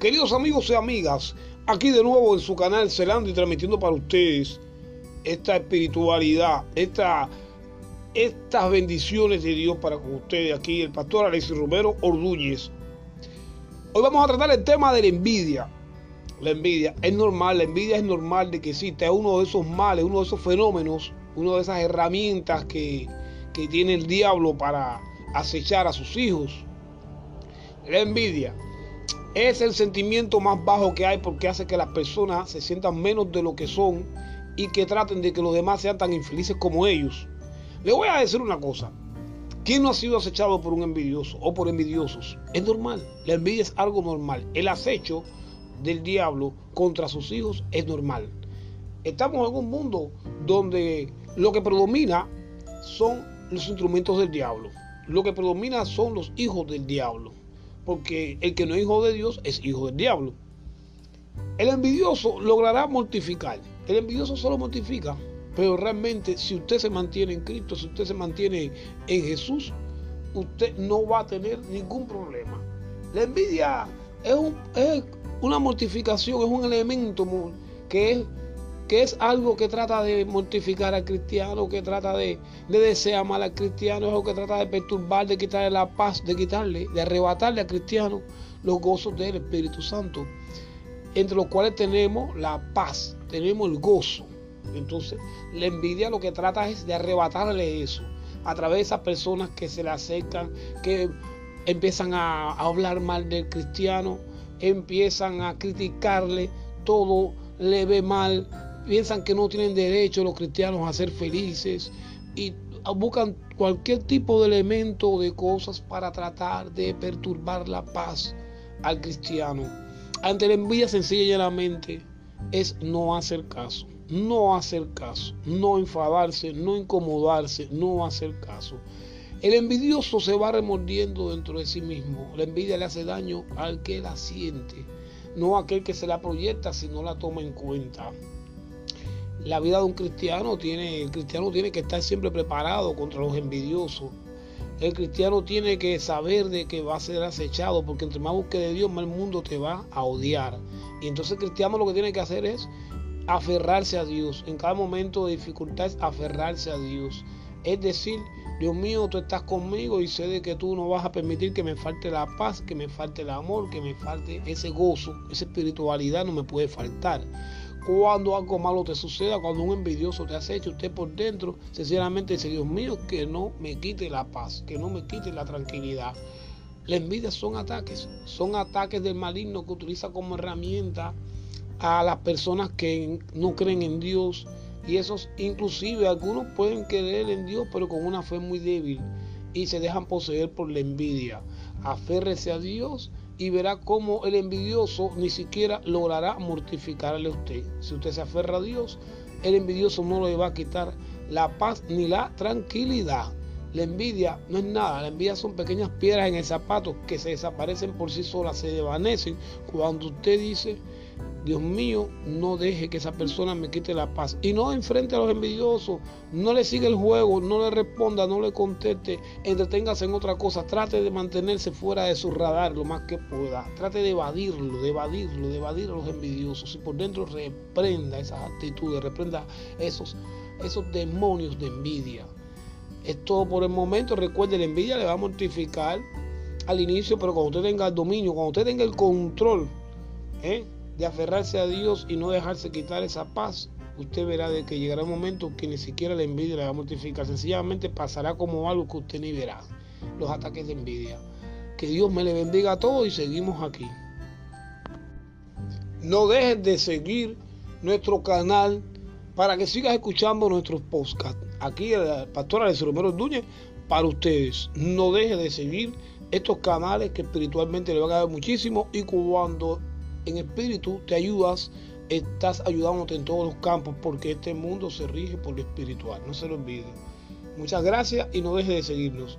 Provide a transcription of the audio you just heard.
Queridos amigos y amigas, aquí de nuevo en su canal Celando y transmitiendo para ustedes esta espiritualidad, esta, estas bendiciones de Dios para con ustedes. Aquí el pastor Alexis Romero Ordúñez. Hoy vamos a tratar el tema de la envidia. La envidia es normal, la envidia es normal de que exista, es uno de esos males, uno de esos fenómenos, una de esas herramientas que, que tiene el diablo para acechar a sus hijos. La envidia es el sentimiento más bajo que hay porque hace que las personas se sientan menos de lo que son y que traten de que los demás sean tan infelices como ellos. Le voy a decir una cosa. ¿Quién no ha sido acechado por un envidioso o por envidiosos? Es normal. La envidia es algo normal. El acecho del diablo contra sus hijos es normal. Estamos en un mundo donde lo que predomina son los instrumentos del diablo. Lo que predomina son los hijos del diablo porque el que no es hijo de Dios es hijo del diablo. El envidioso logrará mortificar. El envidioso solo mortifica, pero realmente si usted se mantiene en Cristo, si usted se mantiene en Jesús, usted no va a tener ningún problema. La envidia es, es una mortificación, es un elemento que es que es algo que trata de mortificar al cristiano, que trata de, desear mal al cristiano, es algo que trata de perturbar, de quitarle la paz, de quitarle, de arrebatarle al cristiano los gozos del Espíritu Santo, entre los cuales tenemos la paz, tenemos el gozo. Entonces, la envidia lo que trata es de arrebatarle eso a través de esas personas que se le acercan, que empiezan a hablar mal del cristiano, empiezan a criticarle, todo le ve mal, piensan que no tienen derecho los cristianos a ser felices y buscan cualquier tipo de elemento de cosas para tratar de perturbar la paz al cristiano. Ante la envidia sencilla y llanamente es no hacer caso, no hacer caso, no enfadarse, no incomodarse, no hacer caso. El envidioso se va remordiendo dentro de sí mismo. La envidia le hace daño al que la siente, no a aquel que se la proyecta si no la toma en cuenta la vida de un cristiano tiene, el cristiano tiene que estar siempre preparado contra los envidiosos. El cristiano tiene que saber de que va a ser acechado, porque entre más busque de Dios, más el mundo te va a odiar. Y entonces el cristiano lo que tiene que hacer es aferrarse a Dios. En cada momento de dificultad es aferrarse a Dios. Es decir, Dios mío, tú estás conmigo y sé de que tú no vas a permitir que me falte la paz, que me falte el amor, que me falte ese gozo, esa espiritualidad no me puede faltar cuando algo malo te suceda, cuando un envidioso te aceche, usted por dentro, sinceramente dice, Dios mío, que no me quite la paz, que no me quite la tranquilidad. La envidia son ataques, son ataques del maligno que utiliza como herramienta a las personas que no creen en Dios. Y esos, inclusive, algunos pueden creer en Dios, pero con una fe muy débil y se dejan poseer por la envidia. Aférrese a Dios y verá cómo el envidioso ni siquiera logrará mortificarle a usted. Si usted se aferra a Dios, el envidioso no le va a quitar la paz ni la tranquilidad. La envidia no es nada, la envidia son pequeñas piedras en el zapato que se desaparecen por sí solas, se desvanecen cuando usted dice, Dios mío, no deje que esa persona me quite la paz. Y no enfrente a los envidiosos, no le siga el juego, no le responda, no le conteste, entreténgase en otra cosa, trate de mantenerse fuera de su radar lo más que pueda. Trate de evadirlo, de evadirlo, de evadir a los envidiosos. Y por dentro reprenda esas actitudes, reprenda esos, esos demonios de envidia. Es todo por el momento. Recuerde, la envidia le va a mortificar al inicio, pero cuando usted tenga el dominio, cuando usted tenga el control, ¿eh? De aferrarse a Dios y no dejarse quitar esa paz, usted verá de que llegará un momento que ni siquiera la envidia le va a mortificar. Sencillamente pasará como algo que usted ni verá. Los ataques de envidia. Que Dios me le bendiga a todos y seguimos aquí. No dejes de seguir nuestro canal para que sigas escuchando nuestros podcasts. Aquí el pastor Alessio Romero Duñez para ustedes. No dejes de seguir estos canales que espiritualmente le van a dar muchísimo y cuando en espíritu te ayudas, estás ayudándote en todos los campos porque este mundo se rige por lo espiritual. No se lo olviden. Muchas gracias y no deje de seguirnos.